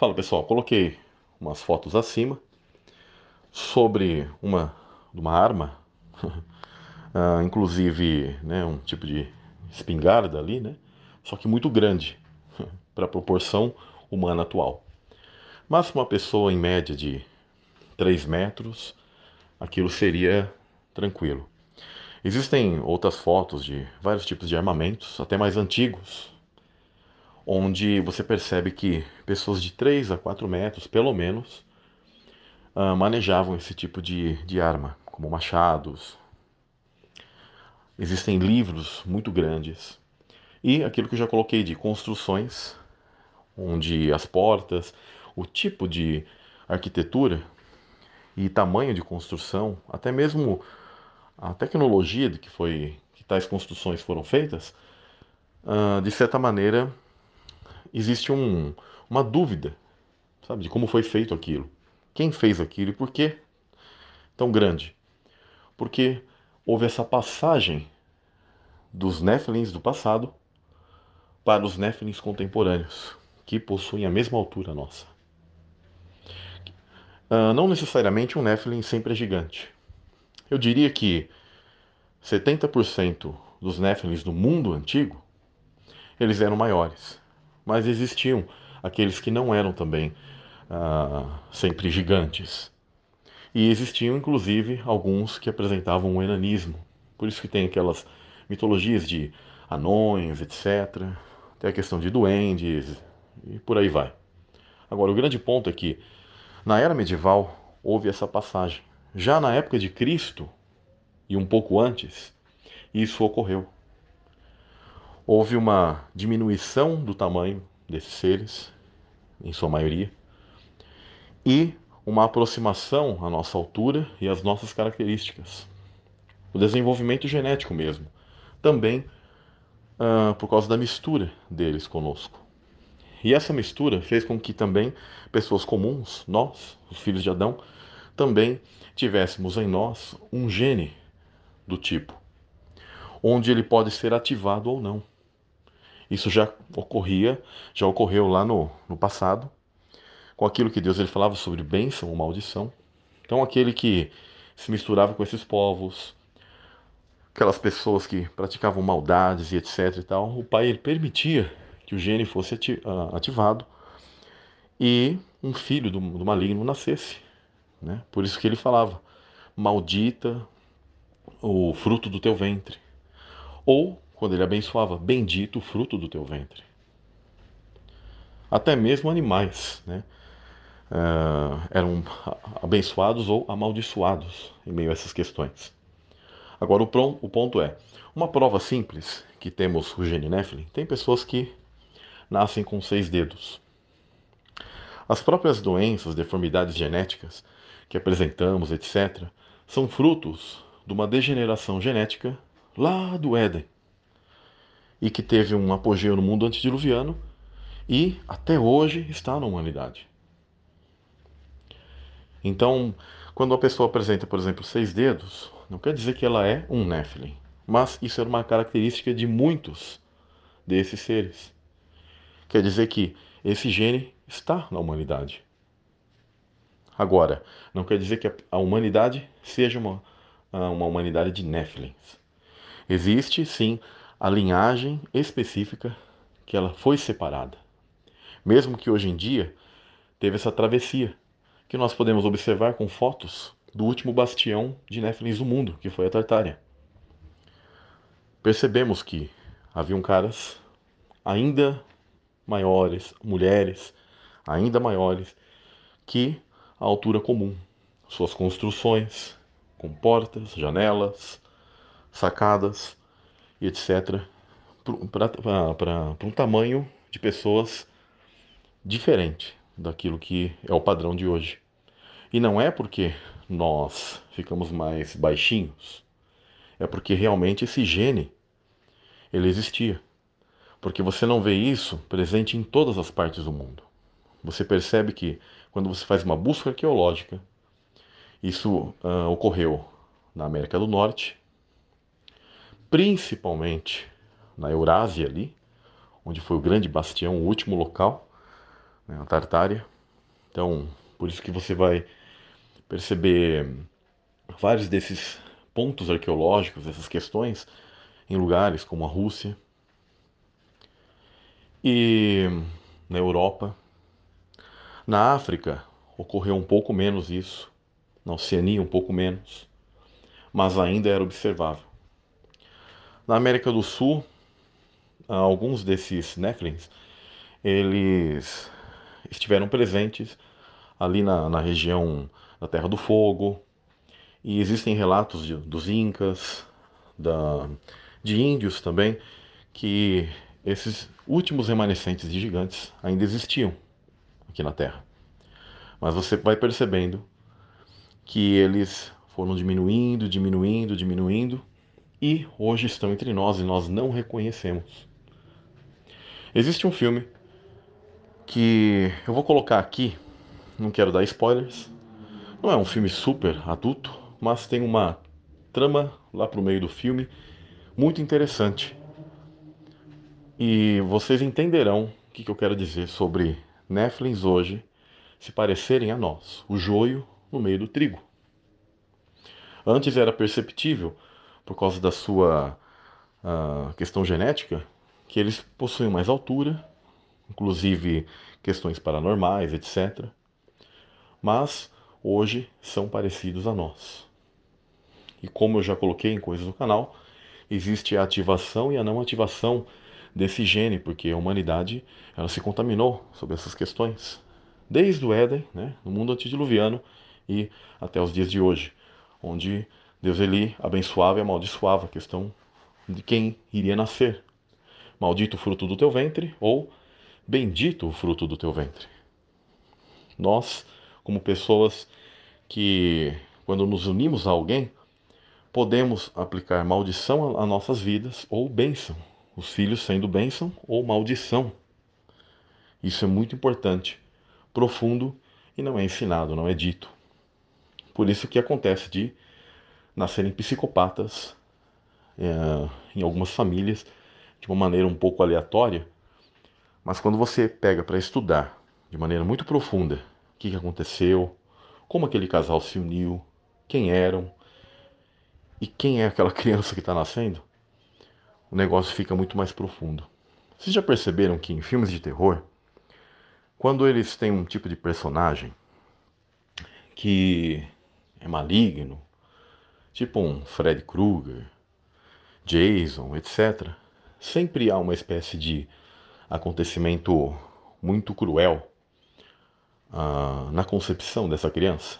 Fala pessoal, coloquei umas fotos acima sobre uma, uma arma, uh, inclusive né, um tipo de espingarda ali, né? Só que muito grande para a proporção humana atual. Mas uma pessoa em média de 3 metros, aquilo seria tranquilo. Existem outras fotos de vários tipos de armamentos, até mais antigos, onde você percebe que pessoas de 3 a 4 metros, pelo menos, uh, manejavam esse tipo de, de arma, como machados. Existem livros muito grandes. E aquilo que eu já coloquei de construções, onde as portas, o tipo de arquitetura e tamanho de construção, até mesmo a tecnologia de que foi que tais construções foram feitas, uh, de certa maneira existe um, uma dúvida, sabe, de como foi feito aquilo. Quem fez aquilo e por que tão grande? Porque houve essa passagem dos Néfilins do passado para os Néfilins contemporâneos, que possuem a mesma altura nossa. Uh, não necessariamente um Nephilim sempre é gigante. Eu diria que 70% dos Nephilims do mundo antigo, eles eram maiores mas existiam aqueles que não eram também ah, sempre gigantes. E existiam, inclusive, alguns que apresentavam um enanismo. Por isso que tem aquelas mitologias de anões, etc. Tem a questão de duendes e por aí vai. Agora, o grande ponto é que, na era medieval, houve essa passagem. Já na época de Cristo, e um pouco antes, isso ocorreu houve uma diminuição do tamanho desses seres, em sua maioria, e uma aproximação à nossa altura e às nossas características. O desenvolvimento genético mesmo, também uh, por causa da mistura deles conosco. E essa mistura fez com que também pessoas comuns, nós, os filhos de Adão, também tivéssemos em nós um gene do tipo, onde ele pode ser ativado ou não. Isso já ocorria, já ocorreu lá no, no passado, com aquilo que Deus ele falava sobre bênção ou maldição. Então, aquele que se misturava com esses povos, aquelas pessoas que praticavam maldades e etc e tal, o pai ele permitia que o gene fosse ah, ativado e um filho do, do maligno nascesse. Né? Por isso que ele falava: Maldita o fruto do teu ventre. Ou quando ele abençoava: Bendito o fruto do teu ventre. Até mesmo animais né, uh, eram abençoados ou amaldiçoados em meio a essas questões. Agora, o, o ponto é: uma prova simples que temos o gene Nephilim, tem pessoas que nascem com seis dedos. As próprias doenças, deformidades genéticas que apresentamos, etc., são frutos de uma degeneração genética lá do Éden e que teve um apogeu no mundo antediluviano e até hoje está na humanidade. Então, quando uma pessoa apresenta, por exemplo, seis dedos, não quer dizer que ela é um Nephilim, mas isso era uma característica de muitos desses seres. Quer dizer que esse gene está na humanidade. Agora, não quer dizer que a humanidade seja uma, uma humanidade de Nephilims. Existe, sim, a linhagem específica que ela foi separada. Mesmo que hoje em dia teve essa travessia, que nós podemos observar com fotos do último bastião de Néfilins do mundo, que foi a Tartária. Percebemos que haviam caras ainda maiores, mulheres ainda maiores que a altura comum. Suas construções, com portas, janelas, sacadas, e etc., para um tamanho de pessoas diferente daquilo que é o padrão de hoje. E não é porque nós ficamos mais baixinhos, é porque realmente esse gene ele existia. Porque você não vê isso presente em todas as partes do mundo. Você percebe que quando você faz uma busca arqueológica, isso uh, ocorreu na América do Norte, principalmente na Eurásia ali, onde foi o grande bastião, o último local né, a Tartária. Então, por isso que você vai perceber vários desses pontos arqueológicos, essas questões, em lugares como a Rússia e na Europa. Na África ocorreu um pouco menos isso, na Oceania um pouco menos, mas ainda era observável. Na América do Sul, alguns desses Nephilims, eles estiveram presentes ali na, na região da Terra do Fogo, e existem relatos de, dos Incas, da, de índios também, que esses últimos remanescentes de gigantes ainda existiam aqui na Terra. Mas você vai percebendo que eles foram diminuindo, diminuindo, diminuindo e hoje estão entre nós e nós não reconhecemos. Existe um filme que eu vou colocar aqui, não quero dar spoilers. Não é um filme super adulto, mas tem uma trama lá pro meio do filme muito interessante. E vocês entenderão o que, eu quero dizer sobre Néflins hoje se parecerem a nós, o joio no meio do trigo. Antes era perceptível, por causa da sua uh, questão genética, que eles possuem mais altura, inclusive questões paranormais, etc. Mas hoje são parecidos a nós. E como eu já coloquei em coisas do canal, existe a ativação e a não ativação desse gene, porque a humanidade ela se contaminou sobre essas questões. Desde o Éden, né, no mundo antediluviano e até os dias de hoje, onde Deus ele abençoava e amaldiçoava a questão de quem iria nascer. Maldito o fruto do teu ventre ou bendito o fruto do teu ventre. Nós, como pessoas que, quando nos unimos a alguém, podemos aplicar maldição a nossas vidas ou bênção, os filhos sendo bênção ou maldição. Isso é muito importante, profundo e não é ensinado, não é dito. Por isso que acontece de nascerem psicopatas é, em algumas famílias de uma maneira um pouco aleatória, mas quando você pega para estudar de maneira muito profunda o que, que aconteceu, como aquele casal se uniu, quem eram, e quem é aquela criança que está nascendo, o negócio fica muito mais profundo. Vocês já perceberam que em filmes de terror, quando eles têm um tipo de personagem que é maligno, tipo um Fred Krueger, Jason, etc., sempre há uma espécie de acontecimento muito cruel uh, na concepção dessa criança.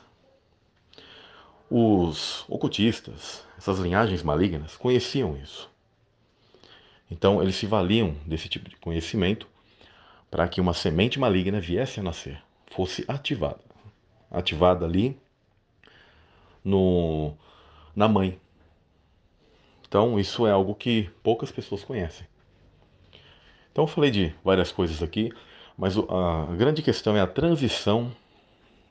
Os ocultistas, essas linhagens malignas, conheciam isso. Então, eles se valiam desse tipo de conhecimento para que uma semente maligna viesse a nascer, fosse ativada. Ativada ali no, na mãe. Então, isso é algo que poucas pessoas conhecem. Então, eu falei de várias coisas aqui, mas a grande questão é a transição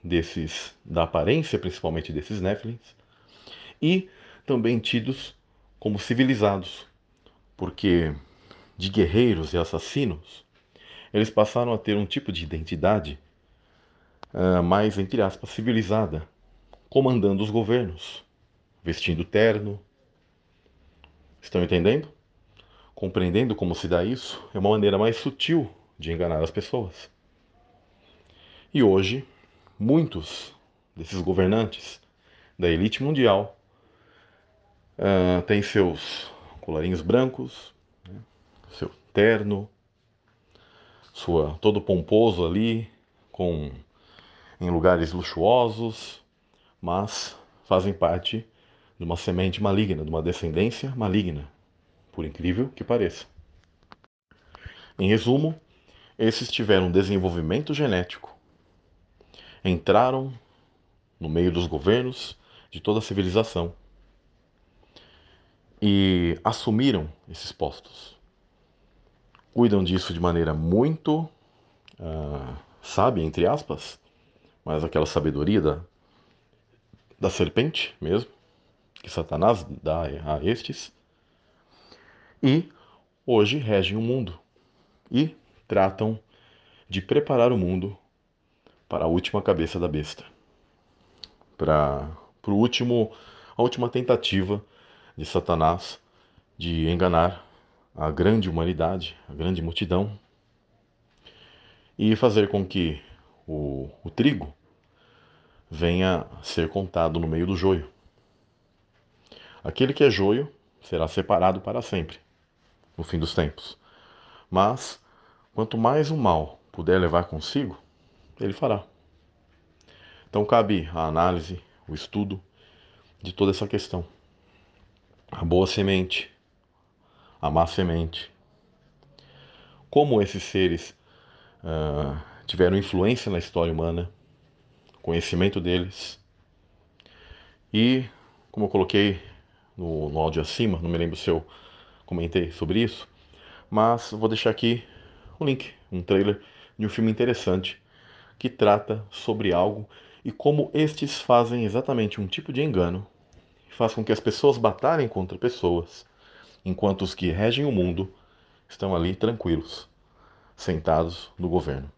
desses da aparência, principalmente desses Néfilins, e também tidos como civilizados, porque de guerreiros e assassinos, eles passaram a ter um tipo de identidade uh, mais, entre aspas, civilizada, comandando os governos, vestindo terno. Estão entendendo? Compreendendo como se dá isso, é uma maneira mais sutil de enganar as pessoas. E hoje, muitos desses governantes da elite mundial uh, têm seus colarinhos brancos, né, seu terno, sua todo pomposo ali, com em lugares luxuosos, mas fazem parte de uma semente maligna, de uma descendência maligna, por incrível que pareça. Em resumo, esses tiveram desenvolvimento genético entraram no meio dos governos de toda a civilização e assumiram esses postos. Cuidam disso de maneira muito uh, sábia, entre aspas, mas aquela sabedoria da, da serpente mesmo, que Satanás dá a estes, e hoje regem o mundo e tratam de preparar o mundo para a última cabeça da besta, para o último, a última tentativa de Satanás de enganar a grande humanidade, a grande multidão, e fazer com que o, o trigo venha ser contado no meio do joio. Aquele que é joio será separado para sempre, no fim dos tempos. Mas, quanto mais o mal puder levar consigo, ele fará. Então cabe a análise, o estudo de toda essa questão. A boa semente, a má semente. Como esses seres uh, tiveram influência na história humana, conhecimento deles. E, como eu coloquei no, no áudio acima, não me lembro se eu comentei sobre isso, mas vou deixar aqui um link, um trailer de um filme interessante que trata sobre algo e como estes fazem exatamente um tipo de engano faz com que as pessoas batalhem contra pessoas, enquanto os que regem o mundo estão ali tranquilos, sentados no governo.